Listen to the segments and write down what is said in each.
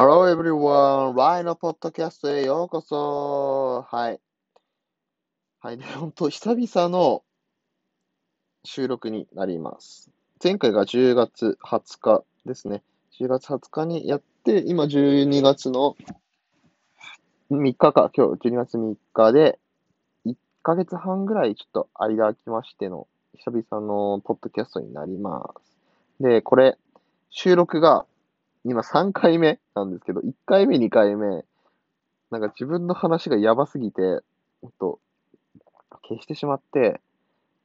Hello everyone! ライのポッドキャストへようこそはい。はい。で、本当久々の収録になります。前回が10月20日ですね。10月20日にやって、今12月の3日か、今日12月3日で、1ヶ月半ぐらいちょっと間空きましての、久々のポッドキャストになります。で、これ、収録が今3回目なんですけど、1回目、2回目、なんか自分の話がやばすぎて、ほんと、消してしまって、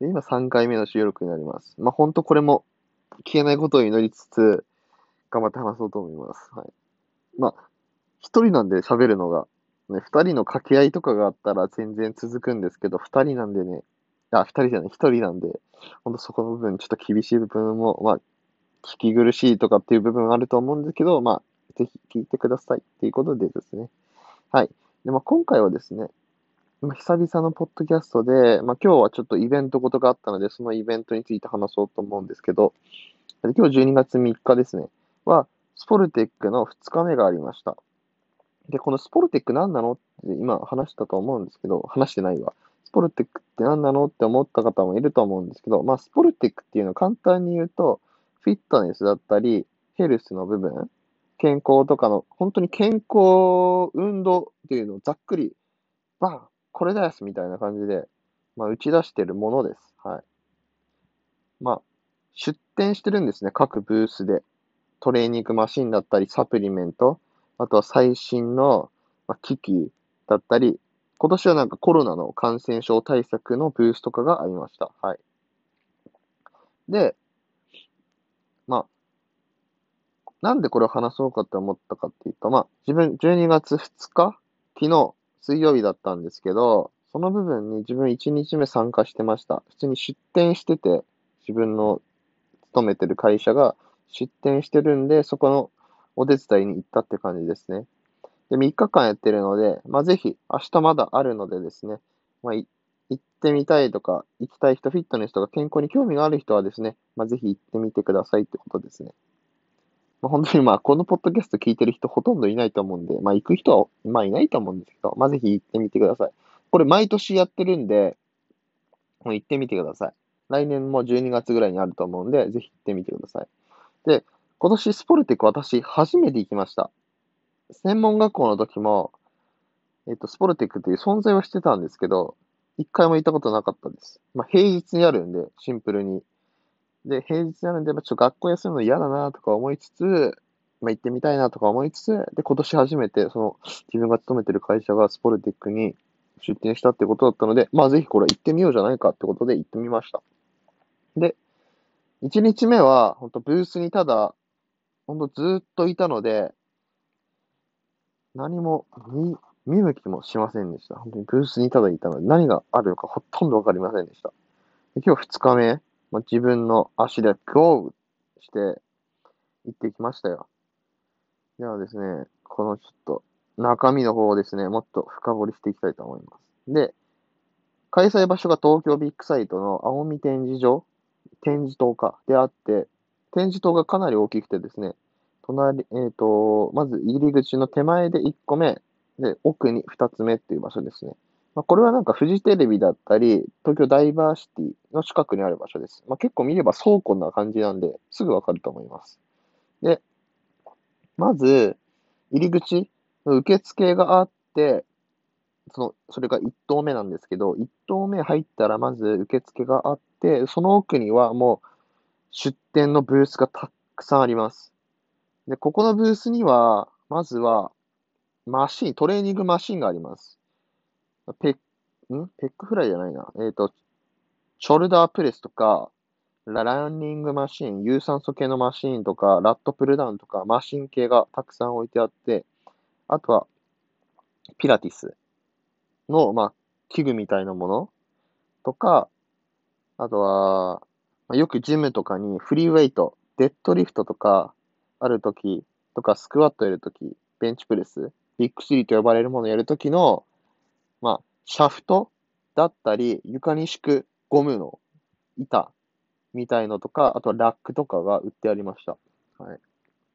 で、今3回目の収録になります。まあ、ほんとこれも消えないことを祈りつつ、頑張って話そうと思います。はい。まあ、一人なんで喋るのが、ね、二人の掛け合いとかがあったら全然続くんですけど、二人なんでね、あ、二人じゃない、一人なんで、ほんとそこの部分、ちょっと厳しい部分も、まあ、聞き苦しいとかっていう部分あると思うんですけど、まあ、ぜひ聞いてくださいっていうことでですね。はい。で、まあ、今回はですね、ま、久々のポッドキャストで、まあ、今日はちょっとイベントごとがあったので、そのイベントについて話そうと思うんですけど、今日12月3日ですね、は、スポルテックの2日目がありました。で、このスポルテック何なのって今話したと思うんですけど、話してないわ。スポルテックって何なのって思った方もいると思うんですけど、まあ、スポルテックっていうのは簡単に言うと、フィットネスだったり、ヘルスの部分、健康とかの、本当に健康、運動っていうのをざっくり、バンこれですみたいな感じで、まあ、打ち出してるものです。はい。まあ、出店してるんですね。各ブースで。トレーニングマシンだったり、サプリメント、あとは最新の、機器だったり、今年はなんかコロナの感染症対策のブースとかがありました。はい。で、まあ、なんでこれを話そうかって思ったかっていうと、まあ、自分12月2日、昨日、水曜日だったんですけど、その部分に自分1日目参加してました。普通に出店してて、自分の勤めてる会社が出店してるんで、そこのお手伝いに行ったって感じですね。で、3日間やってるので、まあ、ぜひ、明日まだあるのでですね、まあ、行ってみたいとか、行きたい人、フィットネスとか健康に興味がある人はですね、まあ、ぜひ行ってみてくださいってことですね。まあ、本当にまあ、このポッドキャスト聞いてる人ほとんどいないと思うんで、まあ、行く人は、まあ、いないと思うんですけど、まあ、ぜひ行ってみてください。これ、毎年やってるんで、もう行ってみてください。来年も12月ぐらいにあると思うんで、ぜひ行ってみてください。で、今年スポルテック私、初めて行きました。専門学校の時も、えっと、スポルテックっていう存在はしてたんですけど、一回も行ったことなかったです。まあ、平日にあるんで、シンプルに。で、平日にあるんで、ま、ちょっと学校休むの嫌だなとか思いつつ、まあ、行ってみたいなとか思いつつ、で、今年初めて、その、自分が勤めてる会社がスポルティックに出店したってことだったので、まあ、ぜひこれ行ってみようじゃないかってことで行ってみました。で、1日目は、本当ブースにただ、本当ずっといたので、何も見、向きもしませんでした。本当にブースにただいたので、何があるのかほとんどわかりませんでした。で今日2日目、まあ、自分の足でゴーして行ってきましたよ。ではですね、このちょっと中身の方をですね、もっと深掘りしていきたいと思います。で、開催場所が東京ビッグサイトの青海展示場、展示棟か、であって、展示棟がかなり大きくてですね、隣、えっ、ー、と、まず入り口の手前で1個目、で、奥に2つ目っていう場所ですね。まあ、これはなんかフジテレビだったり、東京ダイバーシティの近くにある場所です。まあ、結構見れば倉庫な感じなんで、すぐわかると思います。で、まず、入り口の受付があって、その、それが1棟目なんですけど、1棟目入ったらまず受付があって、その奥にはもう出店のブースがたくさんあります。で、ここのブースには、まずは、マシン、トレーニングマシンがあります。ペッ、ん？ペックフライじゃないな。えっ、ー、と、ショルダープレスとか、ランニングマシン、有酸素系のマシンとか、ラットプルダウンとか、マシン系がたくさん置いてあって、あとは、ピラティスの、まあ、器具みたいなものとか、あとは、まあ、よくジムとかにフリーウェイト、デッドリフトとか、あるとき、とか、スクワットやるとき、ベンチプレスビッグスリーと呼ばれるものをやるときの、まあ、シャフトだったり、床に敷くゴムの板みたいのとか、あとはラックとかが売ってありました。はい。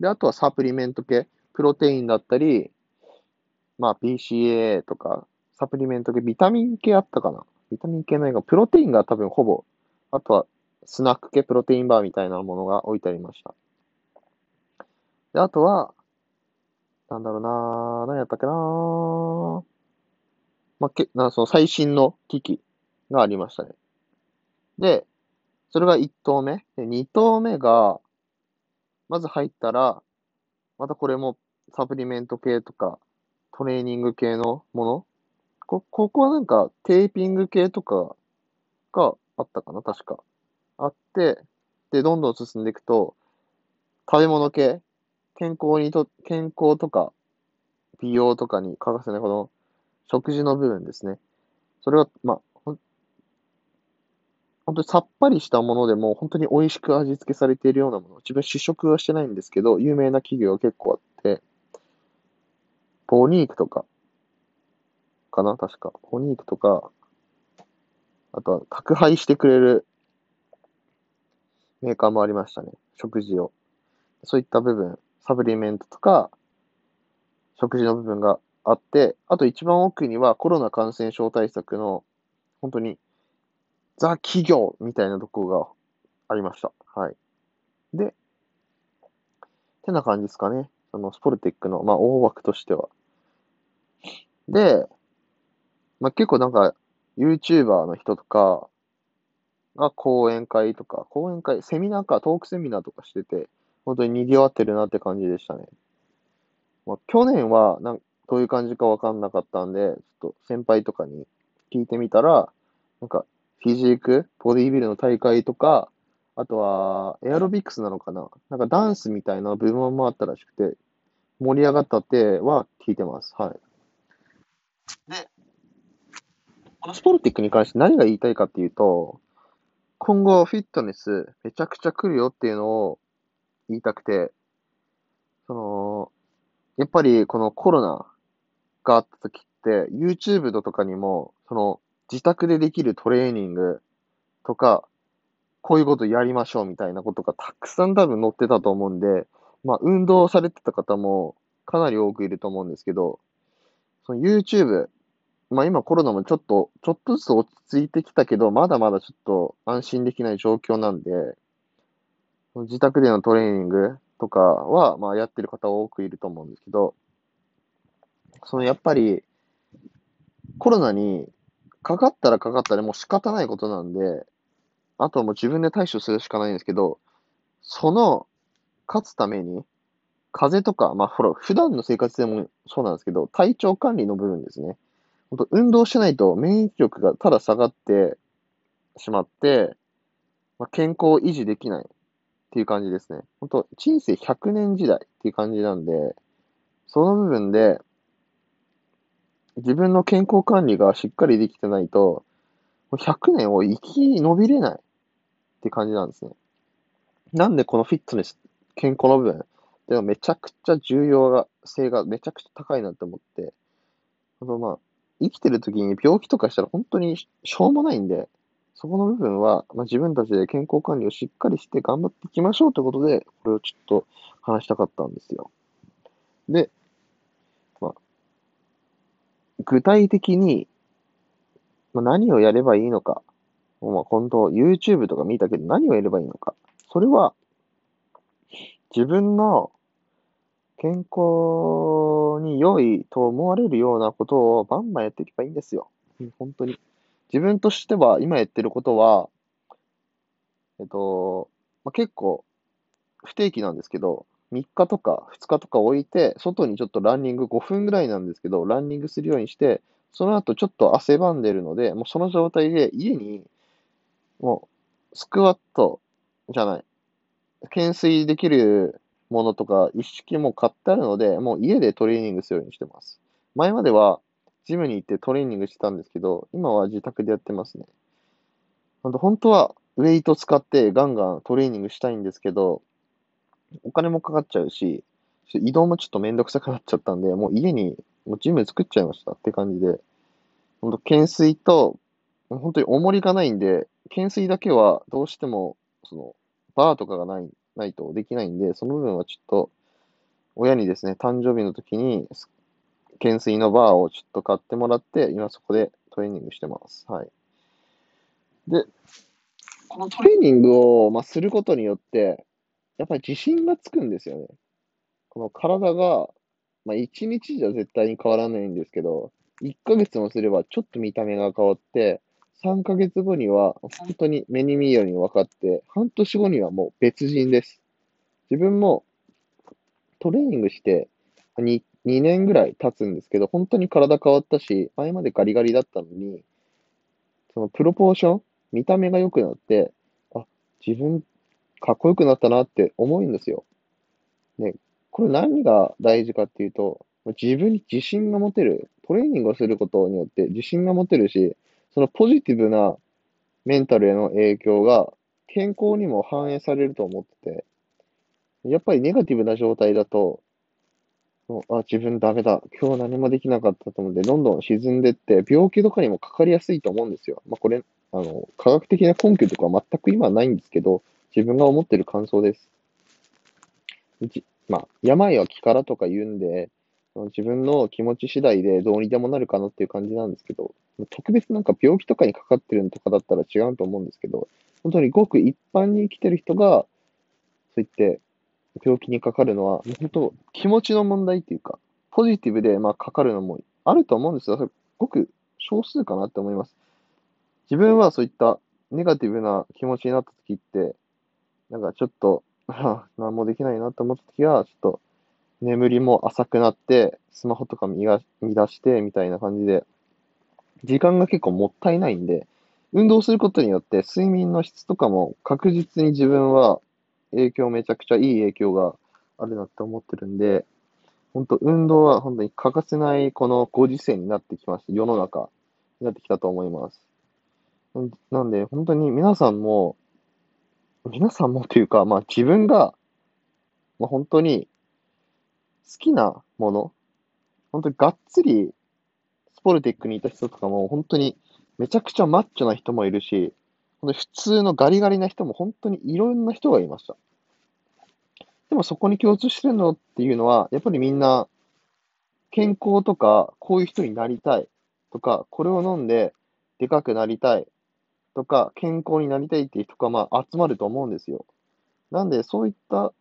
で、あとはサプリメント系、プロテインだったり、まあ BCA とか、サプリメント系、ビタミン系あったかなビタミン系ないが、プロテインが多分ほぼ、あとはスナック系プロテインバーみたいなものが置いてありました。で、あとは、なんだろうな何やったっけなまあ、け、な、その最新の機器がありましたね。で、それが1投目。で、2投目が、まず入ったら、またこれもサプリメント系とか、トレーニング系のものこ、ここはなんかテーピング系とかがあったかな確か。あって、で、どんどん進んでいくと、食べ物系、健康にと、健康とか、美容とかに欠かせないこの食事の部分ですね。それは、まあ、ほ本当にさっぱりしたものでも、本当に美味しく味付けされているようなもの。自分試食はしてないんですけど、有名な企業が結構あって、ボニークとか、かな確か。ボニークとか、あとは宅配してくれるメーカーもありましたね。食事を。そういった部分、サプリメントとか、食事の部分があって、あと一番奥にはコロナ感染症対策の、本当に、ザ企業みたいなところがありました。はい。で、てな感じですかね。そのスポルテックの、まあ、大枠としては。で、まあ、結構なんか、YouTuber の人とかが講演会とか、講演会、セミナーか、トークセミナーとかしてて、本当に賑わってるなって感じでしたね。まあ、去年はなん、どういう感じかわかんなかったんで、ちょっと先輩とかに聞いてみたら、なんか、フィジーク、ボディービルの大会とか、あとは、エアロビクスなのかななんかダンスみたいな部門もあったらしくて、盛り上がったっては聞いてます。はい。で、このスポルティックに関して何が言いたいかっていうと、今後フィットネスめちゃくちゃ来るよっていうのを言いたくて、その、やっぱりこのコロナがあった時って、YouTube とかにも、その、自宅でできるトレーニングとか、こういうことやりましょうみたいなことがたくさん多分載ってたと思うんで、まあ、運動されてた方もかなり多くいると思うんですけど、その YouTube、まあ今コロナもちょっと、ちょっとずつ落ち着いてきたけど、まだまだちょっと安心できない状況なんで、自宅でのトレーニングとかは、まあやってる方多くいると思うんですけど、そのやっぱり、コロナにかかったらかかったらもう仕方ないことなんで、あとはもう自分で対処するしかないんですけど、その、勝つために、風邪とか、まあ、ほら、普段の生活でもそうなんですけど、体調管理の部分ですね。本当運動しないと免疫力がただ下がってしまって、まあ、健康を維持できないっていう感じですね。本当人生100年時代っていう感じなんで、その部分で、自分の健康管理がしっかりできてないと、100年を生き延びれないって感じなんですね。なんでこのフィットネス、健康の部分でもめちゃくちゃ重要性がめちゃくちゃ高いなって思って、あとまあ、生きてる時に病気とかしたら本当にしょうもないんで、そこの部分は、まあ、自分たちで健康管理をしっかりして頑張っていきましょうということで、これをちょっと話したかったんですよ。で、まあ、具体的に、まあ、何をやればいいのか、まあ、本当、YouTube とか見たけど何をやればいいのか。それは、自分の健康に良いと思われるようなことをバンバンやっていけばいいんですよ。本当に。自分としては、今やってることは、えっと、まあ、結構、不定期なんですけど、3日とか2日とか置いて、外にちょっとランニング5分ぐらいなんですけど、ランニングするようにして、その後ちょっと汗ばんでるので、もうその状態で家に、もう、スクワットじゃない、懸垂できるものとか一式も買ってあるので、もう家でトレーニングするようにしてます。前まではジムに行ってトレーニングしてたんですけど、今は自宅でやってますね。本当はウェイト使ってガンガントレーニングしたいんですけど、お金もかかっちゃうし、移動もちょっとめんどくさくなっちゃったんで、もう家にもうジム作っちゃいましたって感じで、本当懸垂と、本当に重りがないんで、懸垂だけはどうしても、その、バーとかがないないとできないんで、その部分はちょっと、親にですね、誕生日の時に、懸垂のバーをちょっと買ってもらって、今そこでトレーニングしてます。はい。で、このトレーニングを、まあ、することによって、やっぱり自信がつくんですよね。この体が、まあ、1日じゃ絶対に変わらないんですけど、1ヶ月もすればちょっと見た目が変わって、3ヶ月後には本当に目に見えるように分かって、半年後にはもう別人です。自分もトレーニングして2、2年ぐらい経つんですけど、本当に体変わったし、前までガリガリだったのに、そのプロポーション見た目が良くなって、あ、自分、かっこよくなったなって思うんですよ。ね、これ何が大事かっていうと、自分に自信が持てる。トレーニングをすることによって自信が持てるし、そのポジティブなメンタルへの影響が健康にも反映されると思ってて、やっぱりネガティブな状態だと、あ、自分ダメだ。今日何もできなかったと思って、どんどん沈んでって、病気とかにもかかりやすいと思うんですよ。まあ、これ、あの、科学的な根拠とかは全く今はないんですけど、自分が思ってる感想です。まあ、病は気からとか言うんで、自分の気持ち次第でどうにでもなるかなっていう感じなんですけど、特別なんか病気とかにかかってるのとかだったら違うと思うんですけど、本当にごく一般に生きてる人が、そう言って病気にかかるのは、本当気持ちの問題っていうか、ポジティブでまあかかるのもあると思うんですよ。ごく少数かなって思います。自分はそういったネガティブな気持ちになった時って、なんかちょっと、何もできないなと思った時は、ちょっと眠りも浅くなって、スマホとか見が見出してみたいな感じで、時間が結構もったいないんで、運動することによって睡眠の質とかも確実に自分は影響めちゃくちゃいい影響があるなって思ってるんで、本当運動は本当に欠かせないこのご時世になってきました。世の中になってきたと思います。なんで本当に皆さんも、皆さんもというか、まあ自分が、まあ本当に好きなもの、本当にがっつりスポルティックにいた人とかも本当にめちゃくちゃマッチョな人もいるし、普通のガリガリな人も本当にいろんな人がいました。でもそこに共通してるのっていうのは、やっぱりみんな健康とか、こういう人になりたいとか、これを飲んででかくなりたいとか、健康になりたいっていう人がまあ集まると思うんですよ。なんで、そういった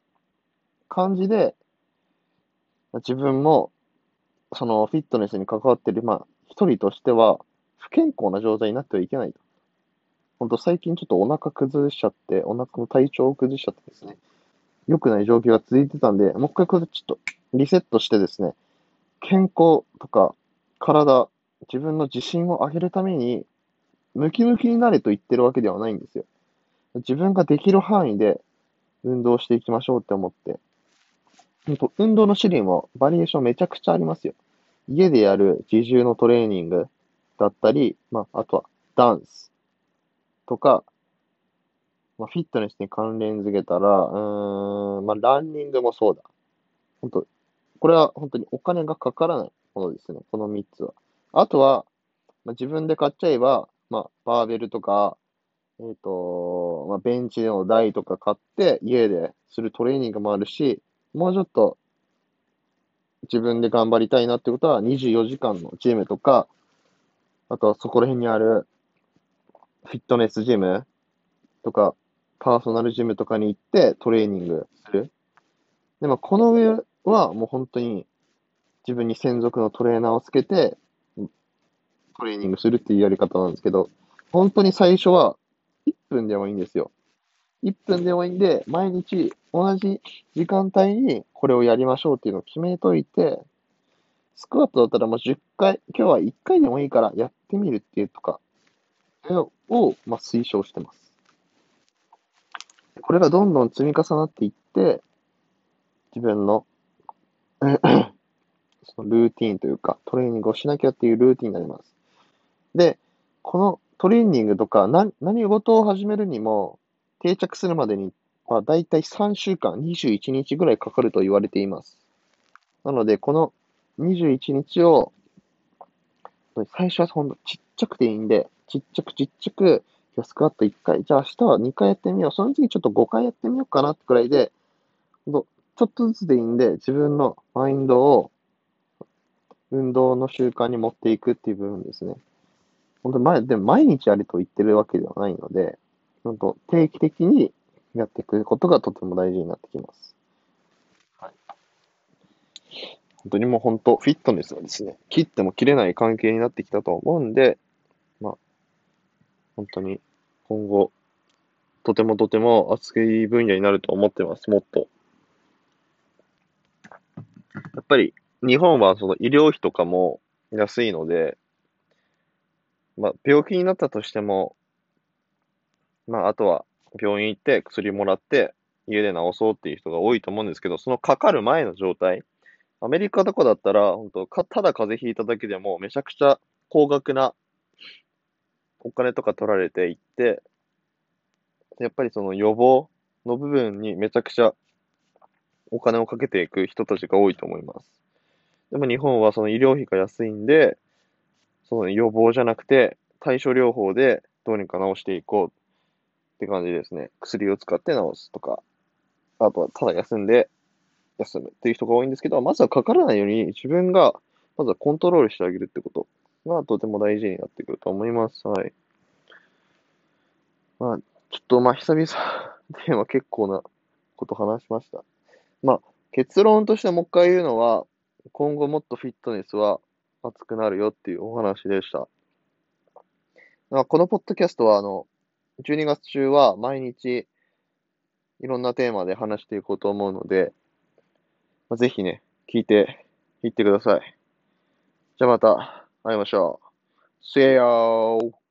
感じで、自分も、そのフィットネスに関わってる、まあ、一人としては、不健康な状態になってはいけないと。本当最近ちょっとお腹崩しちゃって、お腹の体調を崩しちゃってですね、良くない状況が続いてたんで、もう一回これちょっとリセットしてですね、健康とか体、自分の自信を上げるために、ムキムキになれと言ってるわけではないんですよ。自分ができる範囲で運動していきましょうって思って、運動の種類もバリエーションめちゃくちゃありますよ。家でやる自重のトレーニングだったり、まあ、あとはダンスとか、まあ、フィットネスに関連づけたら、うーん、まあ、ランニングもそうだ。本当これは本当にお金がかからないものですね。この3つは。あとは、まあ、自分で買っちゃえば、まあ、バーベルとか、えっ、ー、と、まあ、ベンチの台とか買って、家でするトレーニングもあるし、もうちょっと自分で頑張りたいなってことは、24時間のジムとか、あとはそこら辺にあるフィットネスジムとか、パーソナルジムとかに行ってトレーニングする。でもこの上はもう本当に自分に専属のトレーナーをつけてトレーニングするっていうやり方なんですけど、本当に最初は1分でもいいんですよ。1分でもいいんで、毎日同じ時間帯にこれをやりましょうっていうのを決めといて、スクワットだったらもう10回、今日は1回でもいいからやってみるっていうとか、を、まあ、推奨してます。これがどんどん積み重なっていって、自分の そのルーティーンというか、トレーニングをしなきゃっていうルーティーンになります。で、このトレーニングとか何、何事を始めるにも、定着するまでに、まあ、大体3週間、21日ぐらいかかると言われています。なので、この21日を、最初はほんとちっちゃくていいんで、ちっちゃくちっちゃく、今日スクワット1回、じゃあ明日は2回やってみよう。その次ちょっと5回やってみようかなってくらいで、ちょっとずつでいいんで、自分のマインドを運動の習慣に持っていくっていう部分ですね。本当前、でも毎日やると言ってるわけではないので、本当定期的にやっていくことがとても大事になってきます。はい。本当にもう本当、フィットネスはですね、切っても切れない関係になってきたと思うんで、本当に今後、とてもとても熱い分野になると思ってます、もっと。やっぱり日本はその医療費とかも安いので、まあ、病気になったとしても、まあ、あとは病院行って薬もらって家で治そうっていう人が多いと思うんですけど、そのかかる前の状態、アメリカとかだったら、本当ただ風邪ひいただけでもめちゃくちゃ高額なお金とか取られていって、やっぱりその予防の部分にめちゃくちゃお金をかけていく人たちが多いと思います。でも日本はその医療費が安いんで、その予防じゃなくて対処療法でどうにか治していこうって感じですね。薬を使って治すとか、あとはただ休んで休むっていう人が多いんですけど、まずはかからないように自分がまずはコントロールしてあげるってことがとても大事になってくると思います。はい。まあ、ちょっとまあ久々 では結構なこと話しました。まあ、結論としてもう一回言うのは、今後もっとフィットネスは熱くなるよっていうお話でした。まあ、このポッドキャストは、あの、12月中は毎日いろんなテーマで話していこうと思うので、まあ、ぜひね、聞いていってください。じゃあまた会いましょう。See you!